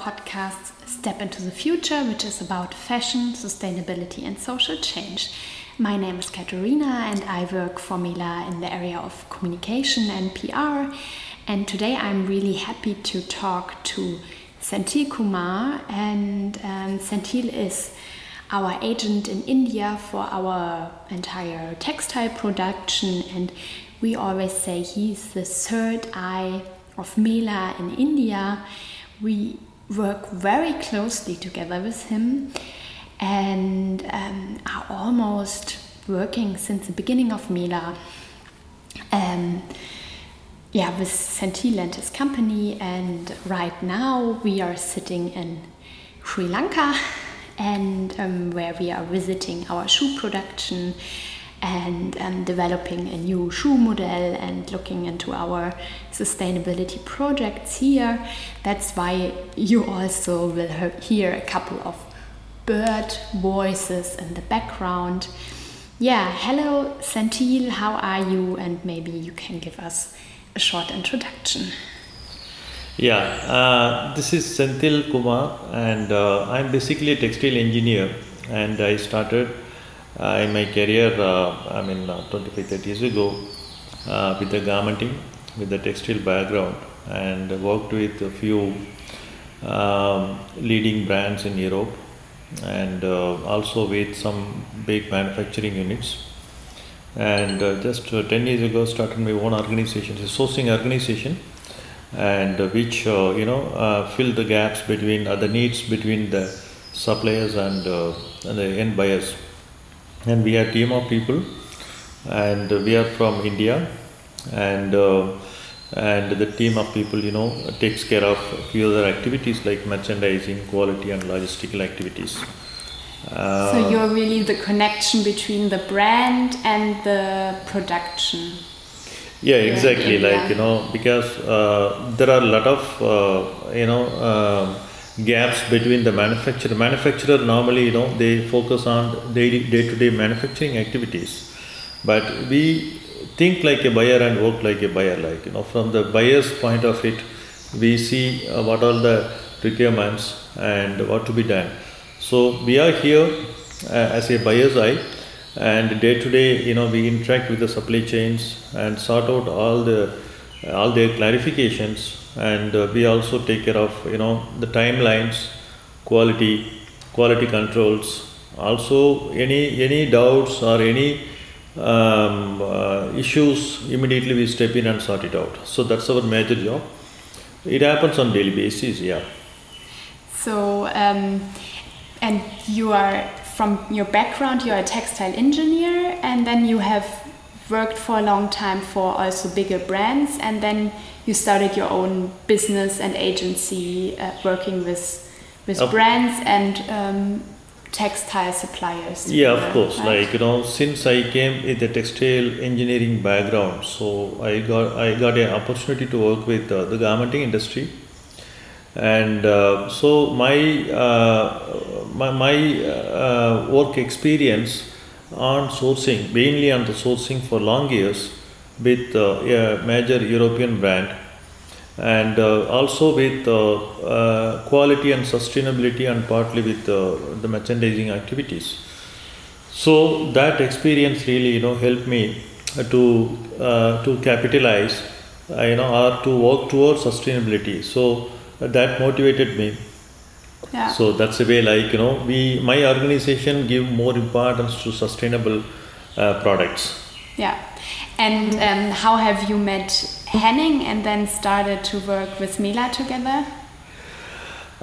podcast Step into the Future, which is about fashion, sustainability, and social change. My name is Katerina, and I work for Mela in the area of communication and PR. And today I'm really happy to talk to Senthil Kumar. And um, Senthil is our agent in India for our entire textile production. And we always say he's the third eye of Mela in India. We work very closely together with him and um, are almost working since the beginning of Mela. Um, yeah, with Senthil and his company, and right now we are sitting in Sri Lanka, and um, where we are visiting our shoe production and um, developing a new shoe model and looking into our sustainability projects here. That's why you also will hear a couple of bird voices in the background. Yeah, hello Senthil, how are you? And maybe you can give us a short introduction. Yeah, uh, this is Senthil Kumar, and uh, I'm basically a textile engineer, and I started in my career, uh, I mean, uh, 25, 30 years ago, with the garmenting, with the textile background, and worked with a few um, leading brands in Europe and also with some big manufacturing units. And just 10 years ago, started my own organization, a sourcing organization and which uh, you know uh, fill the gaps between uh, the needs between the suppliers and, and the end buyers and we are a team of people. And we are from India. And uh, and the team of people you know takes care of a few other activities like merchandising quality and logistical activities. Uh, so you're really the connection between the brand and the production? Yeah exactly. Like you know because uh, there are a lot of uh, you know um, gaps between the manufacturer. Manufacturer normally, you know, they focus on daily, day-to-day manufacturing activities, but we think like a buyer and work like a buyer. Like you know, from the buyer's point of it, we see uh, what are the requirements and what to be done. So we are here uh, as a buyer's eye, and day to day, you know, we interact with the supply chains and sort out all the all their clarifications and uh, we also take care of you know the timelines quality quality controls. Also any any doubts or any um, uh, issues immediately we step in and sort it out. So that's our major job. It happens on daily basis yeah. So um, and you are from your background you're a textile engineer and then you have worked for a long time for also bigger brands and then you started your own business and agency uh, working with with brands and um, textile suppliers. Yeah of course. Right? like you know since i came with a textile engineering background so i got i got an opportunity to work with uh, the garmenting industry. And uh, so my uh, my, my uh, work experience on sourcing mainly on the sourcing for long years with uh, a major European brand and uh, also with uh, quality and sustainability and partly with the merchandising activities. So that experience really you know helped me to to capitalize you know or to work towards sustainability. So that motivated me yeah. So that's the way, like you know, we my organization give more importance to sustainable uh, products. Yeah, and um, how have you met Henning and then started to work with Mela together?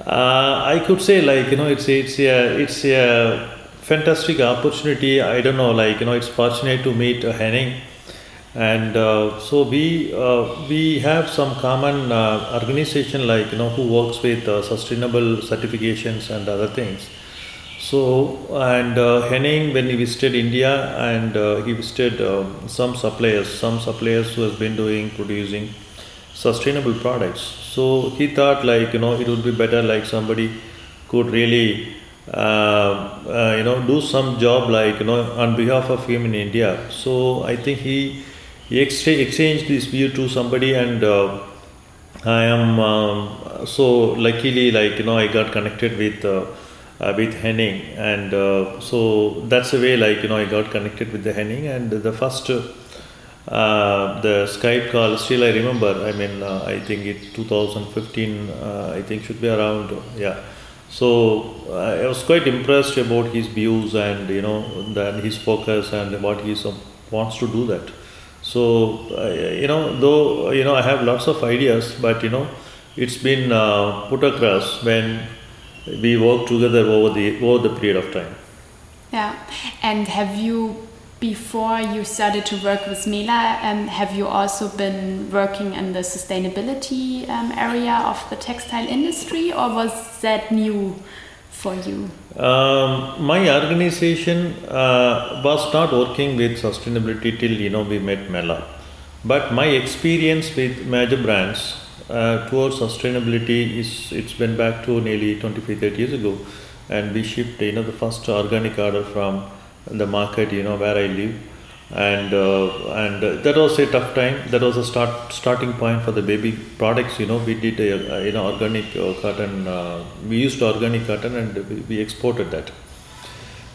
Uh, I could say like you know it's it's a it's a fantastic opportunity. I don't know like you know it's fortunate to meet uh, Henning, and uh, so we uh, we have some common uh, organization like you know who works with uh, sustainable certifications and other things so, and uh, Henning, when he visited India and uh, he visited um, some suppliers, some suppliers who has been doing, producing sustainable products. So he thought like, you know, it would be better like somebody could really, you know, do some job like, you know, on behalf of him in India. So I think he, he exchanged this view to somebody and uh, I am um, so luckily, like you know, I got connected with uh, uh, with Henning, and uh, so that's the way, like you know, I got connected with the Henning, and the first uh, the Skype call. Still, I remember. I mean, uh, I think it 2015. Uh, I think should be around. Yeah. So I was quite impressed about his views and you know then his focus and what he wants to do that. So, uh, you know, though, you know, I have lots of ideas, but, you know, it's been uh, put across when we work together over the, over the period of time. Yeah. And have you, before you started to work with Mela, um, have you also been working in the sustainability um, area of the textile industry or was that new for you? Um, my organization uh, was not working with sustainability till you know we met Mela, but my experience with major brands uh, towards sustainability is it's been back to nearly 25 30 years ago, and we shipped you know the first organic order from the market you know where I live and uh, and that was a tough time. That was a start starting point for the baby products. You know, we did a, a you know organic uh, cotton. Uh, we used organic cotton and we, we exported that.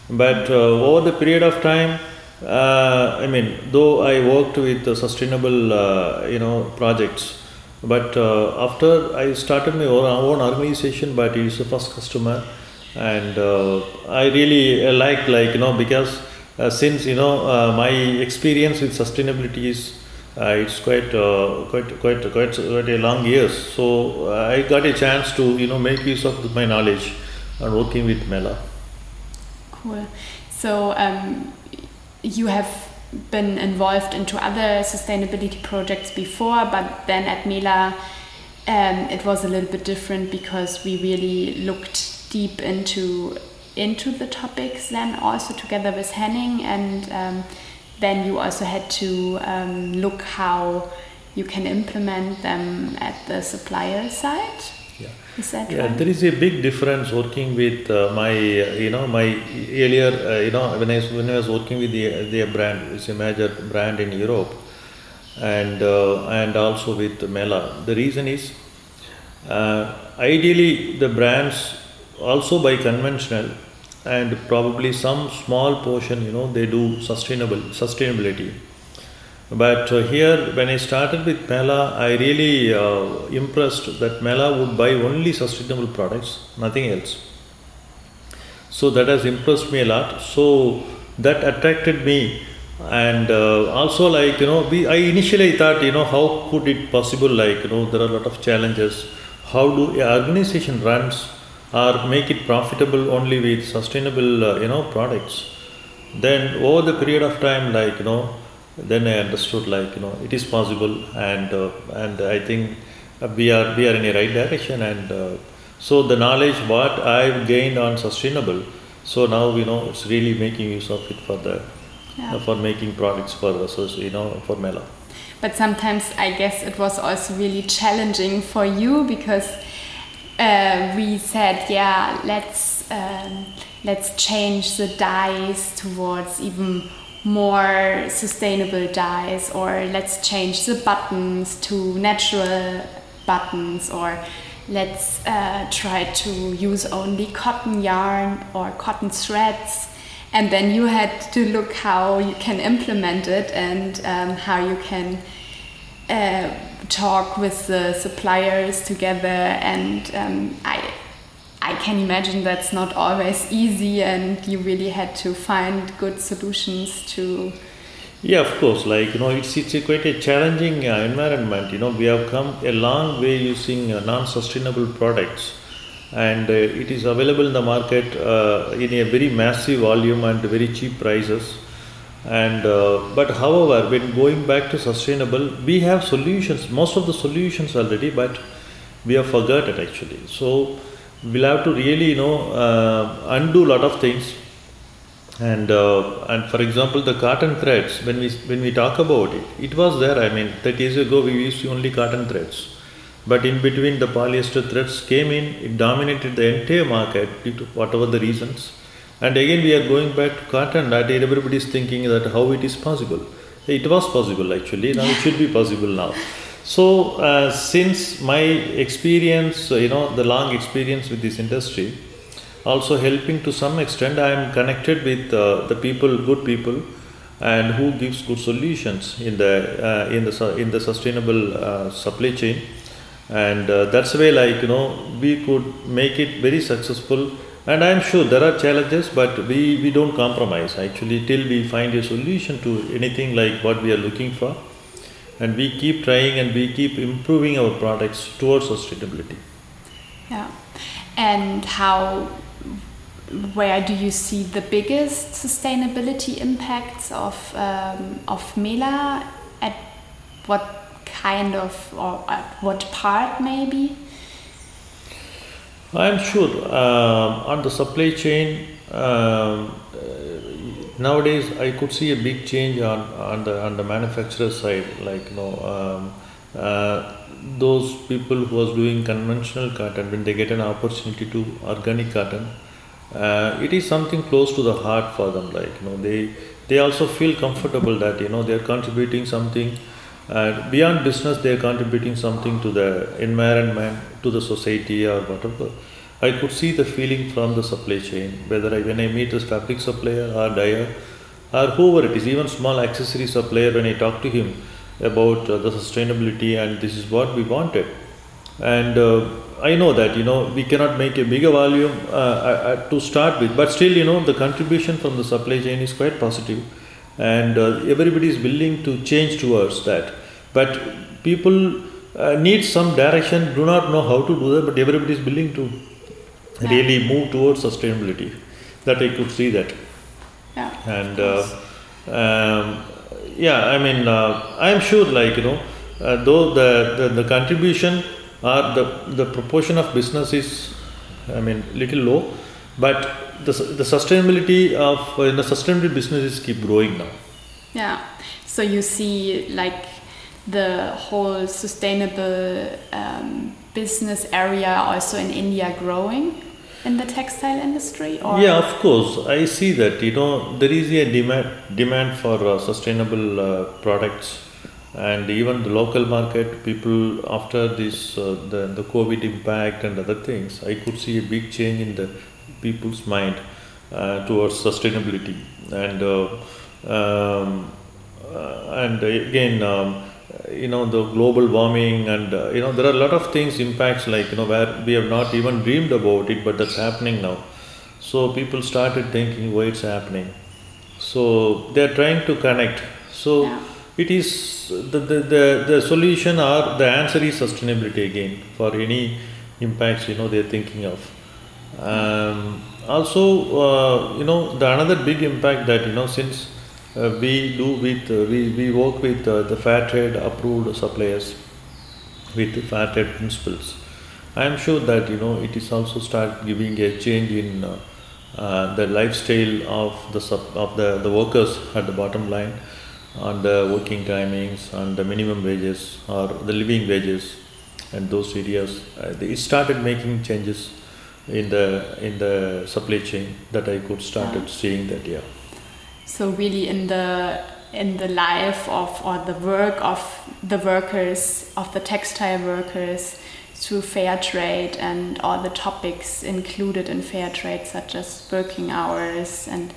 But uh, over the period of time, uh, I mean, though I worked with sustainable you know projects, but after I started my own, own organization, but it's the first customer, and I really like like you know because since you know uh, my experience with sustainability is uh, it's quite quite quite quite quite a long years. So I got a chance to you know make use of my knowledge and working with Mela. Cool. So um, you have been involved into other sustainability projects before, but then at Mela um, it was a little bit different because we really looked deep into into the topics then also together with Henning and um, then you also had to um, look how you can implement them at the supplier side. Yeah. Is that yeah, right? there is a big difference working with uh, my, uh, you know, my earlier, uh, you know, when I, when I was working with the, the brand, it's a major brand in Europe, and uh, and also with Mela. The reason is, uh, ideally, the brands also by conventional and probably some small portion you know they do sustainable sustainability. But uh, here when i started with mela i really uh, impressed that mela would buy only sustainable products nothing else. So that has impressed me a lot. So that attracted me. And uh, also like you know we i initially thought you know how could it possible? Like you know there are a lot of challenges. How do organization runs or make it profitable only with sustainable uh, you know products then over the period of time like you know then i understood like you know it is possible and uh, and i think we are we are in a right direction and uh, so the knowledge what i've gained on sustainable so now you know it's really making use of it for the yeah. for making products for us you know for mela but sometimes i guess it was also really challenging for you because uh, we said, yeah, let's um, let's change the dyes towards even more sustainable dyes, or let's change the buttons to natural buttons, or let's uh, try to use only cotton yarn or cotton threads. And then you had to look how you can implement it and um, how you can uh, talk with the suppliers together and um, I I can imagine that's not always easy and you really had to find good solutions to yeah of course like you know it's it's a quite a challenging uh, environment you know we have come a long way using uh, non-sustainable products and uh, it is available in the market uh, in a very massive volume and very cheap prices and uh, but however when going back to sustainable we have solutions. Most of the solutions already but we have forgotten actually. So we'll have to really you know uh, undo a lot of things. And uh, and for example the cotton threads when we when we talk about it it was there. I mean 30 years ago we used only cotton threads. But in between the polyester threads came in it dominated the entire market due to whatever the reasons and again, we are going back to cotton that everybody is thinking that how it is possible. It was possible actually, now it should be possible now. So, uh, since my experience, you know, the long experience with this industry, also helping to some extent, I am connected with uh, the people, good people, and who gives good solutions in the uh, in the in the sustainable uh, supply chain, and uh, that's the way, like you know, we could make it very successful. And I'm sure there are challenges, but we, we don't compromise actually till we find a solution to anything like what we are looking for and we keep trying and we keep improving our products towards sustainability. Yeah. And how, where do you see the biggest sustainability impacts of, um, of Mela? At what kind of, or at what part maybe? I'm sure um, on the supply chain, um, nowadays I could see a big change on, on the on the manufacturer side like you know um, uh, those people who was doing conventional cotton when they get an opportunity to organic cotton uh, it is something close to the heart for them like you know they they also feel comfortable that you know they are contributing something uh, beyond business they are contributing something to the environment to the society or whatever I could see the feeling from the supply chain, whether I, when I meet a fabric supplier or dyer or whoever it is, even small accessory supplier, when I talk to him about uh, the sustainability and this is what we wanted. And uh, I know that, you know, we cannot make a bigger volume uh, uh to start with, but still, you know, the contribution from the supply chain is quite positive and uh, everybody is willing to change towards that. But people need some direction, do not know how to do that, but everybody is willing to really move towards sustainability. That I could see that. Yeah. And uh, um, yeah, I mean, uh, I'm sure, like you know, uh, though the, the, the contribution or the the proportion of business is, I mean, little low, but the the sustainability of in the sustainability businesses keep growing now. Yeah. So you see, like the whole sustainable um, business area also in India growing in the textile industry? Or? Yeah, of course. I see that you know there is a demand demand for uh, sustainable uh, products, and even the local market people after this uh, the the COVID impact and other things, I could see a big change in the people's mind uh, towards sustainability and uh, um, uh, and again. Um, you know the global warming and uh, you know there are a lot of things impacts like you know where we have not even dreamed about it but that's happening now so people started thinking why it's happening so they are trying to connect so yeah. it is the, the, the, the solution or the answer is sustainability again for any impacts you know they're thinking of um, also uh, you know the another big impact that you know since uh, we do with uh, we, we work with the fair trade approved suppliers with fair trade principles i am sure that you know it is also start giving a change in uh, uh, the lifestyle of the sub, of the, the workers at the bottom line on the working timings on the minimum wages or the living wages and those areas. Uh, it started making changes in the in the supply chain that i could started yeah. seeing that yeah so really in the in the life of or the work of the workers of the textile workers through fair trade and all the topics included in fair trade such as working hours and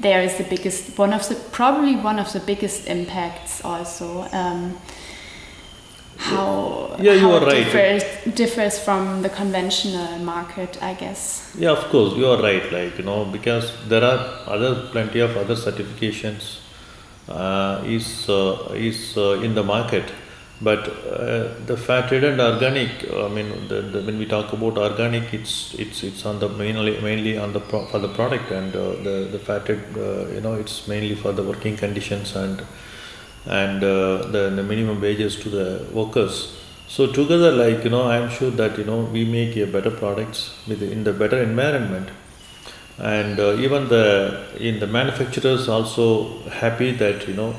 there is the biggest one of the probably one of the biggest impacts also um, how yeah, you how are right. differs, differs from the conventional market, I guess. Yeah, of course, you are right. Like you know, because there are other plenty of other certifications uh, is uh, is uh, in the market, but uh, the trade and organic. I mean, the, the, when we talk about organic, it's it's it's on the mainly mainly on the pro, for the product, and uh, the the trade, uh, you know, it's mainly for the working conditions and and uh, the, the minimum wages to the workers. So together, like you know, I am sure that you know we make a better products with in the better environment, and uh, even the in the manufacturers also happy that you know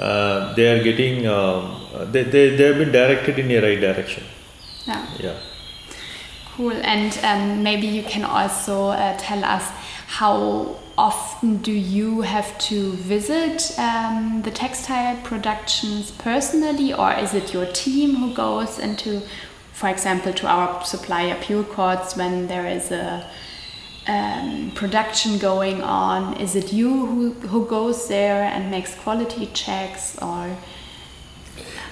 uh, they are getting um, they, they they have been directed in the right direction. Yeah. Yeah. Cool, and um, maybe you can also uh, tell us how often do you have to visit um, the textile productions personally, or is it your team who goes into, for example, to our supplier PureCots when there is a um, production going on? Is it you who, who goes there and makes quality checks, or?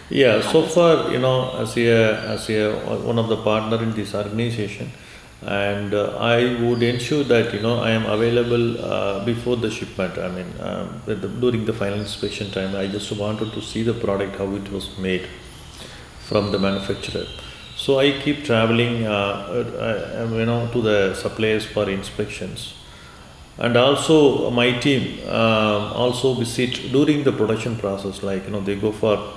Yeah, so far, you know, as a, as a, one of the partner in this organization, and uh, I would ensure that you know I am available uh, before the shipment. I mean, um, the, during the final inspection time, I just wanted to see the product how it was made from the manufacturer. So I keep traveling, uh, uh, uh you know, to the suppliers for inspections, and also my team um, also visit during the production process. Like you know, they go for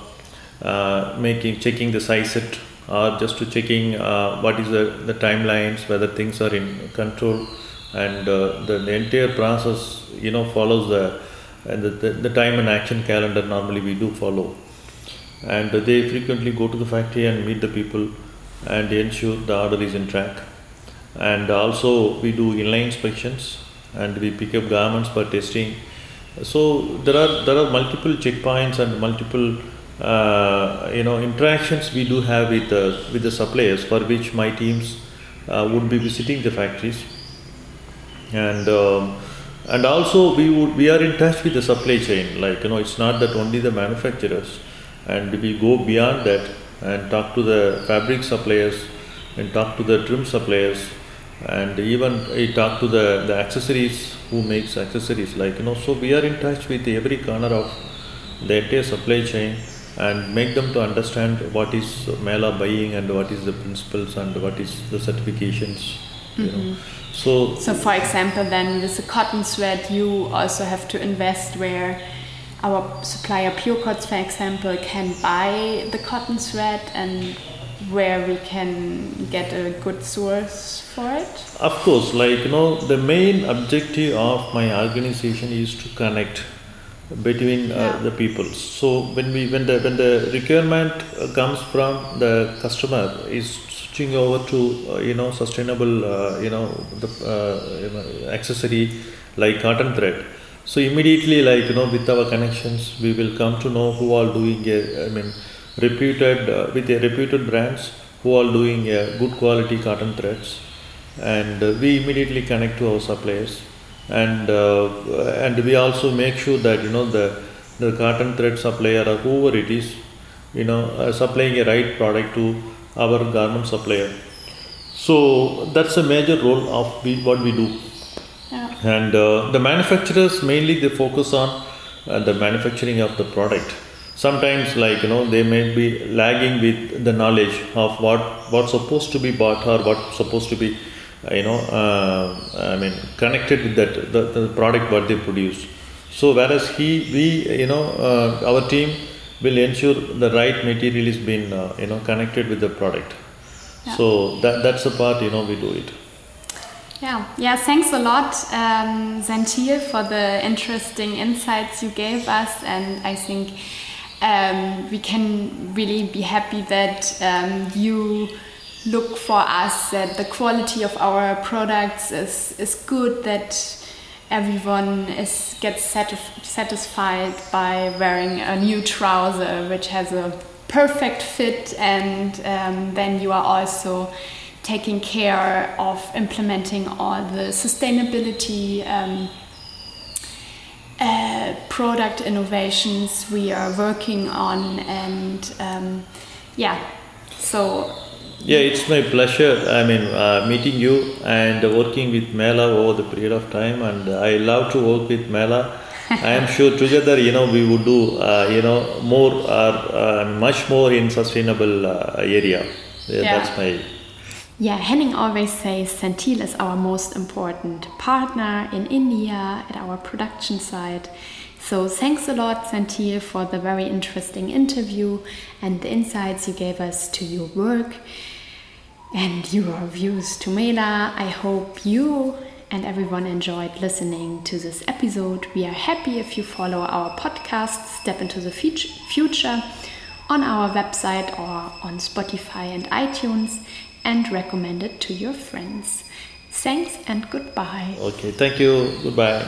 uh, making checking the size set or just to checking uh, what is the, the timelines, whether things are in control, and uh, the, the entire process, you know, follows the, the, the, time and action calendar normally we do follow. And they frequently go to the factory and meet the people and ensure the order is in track. And also we do inline inspections and we pick up garments for testing. So there are there are multiple checkpoints and multiple you know interactions we do have with the with the suppliers for which my teams uh, would be visiting the factories. And um, and also we would we are in touch with the supply chain. Like you know it's not that only the manufacturers. And we go beyond that and talk to the fabric suppliers and talk to the trim suppliers. And even talk to the, the accessories who makes accessories. Like you know so we are in touch with every corner of the entire supply chain and make them to understand what is Mela buying and what is the principles and what is the certifications. You mm-hmm. know. So, so for example, then with the cotton thread, you also have to invest where our supplier PureCots, for example, can buy the cotton thread and where we can get a good source for it? Of course, like you know, the main objective of my organization is to connect between uh, yeah. the people. So when we when the when the requirement uh, comes from the customer is switching over to uh, you know sustainable uh, you know the uh, accessory like cotton thread. So immediately like you know with our connections we will come to know who are doing a, i mean reputed uh, with a reputed brands who are doing a good quality cotton threads. And we immediately connect to our suppliers and uh, and we also make sure that you know the the cotton thread supplier or whoever it is you know uh, supplying a right product to our garment supplier. So that's a major role of we, what we do. Yeah. and uh, the manufacturers mainly they focus on uh, the manufacturing of the product. Sometimes like you know they may be lagging with the knowledge of what what's supposed to be bought or what's supposed to be you know, uh, I mean, connected with that the, the product what they produce. So whereas he, we, you know, uh, our team will ensure the right material is being, uh, you know, connected with the product. Yeah. So that that's the part, you know, we do it. Yeah, yeah. Thanks a lot, um, Senthil, for the interesting insights you gave us, and I think um, we can really be happy that um, you look for us that the quality of our products is, is good, that everyone is gets satisf satisfied by wearing a new trouser which has a perfect fit and um, then you are also taking care of implementing all the sustainability um, uh, product innovations we are working on and um, yeah. So yeah, it's my pleasure. I mean, uh, meeting you and working with Mela over the period of time, and I love to work with Mela. I am sure together, you know, we would do, uh, you know, more or uh, much more in sustainable uh, area. Yeah, yeah. That's my. Yeah, Henning always says Senthil is our most important partner in India at our production site. So thanks a lot, Senthil, for the very interesting interview and the insights you gave us to your work and your views to Mela. I hope you and everyone enjoyed listening to this episode. We are happy if you follow our podcast, Step into the Future, on our website or on Spotify and iTunes, and recommend it to your friends. Thanks and goodbye. Okay, thank you. Goodbye.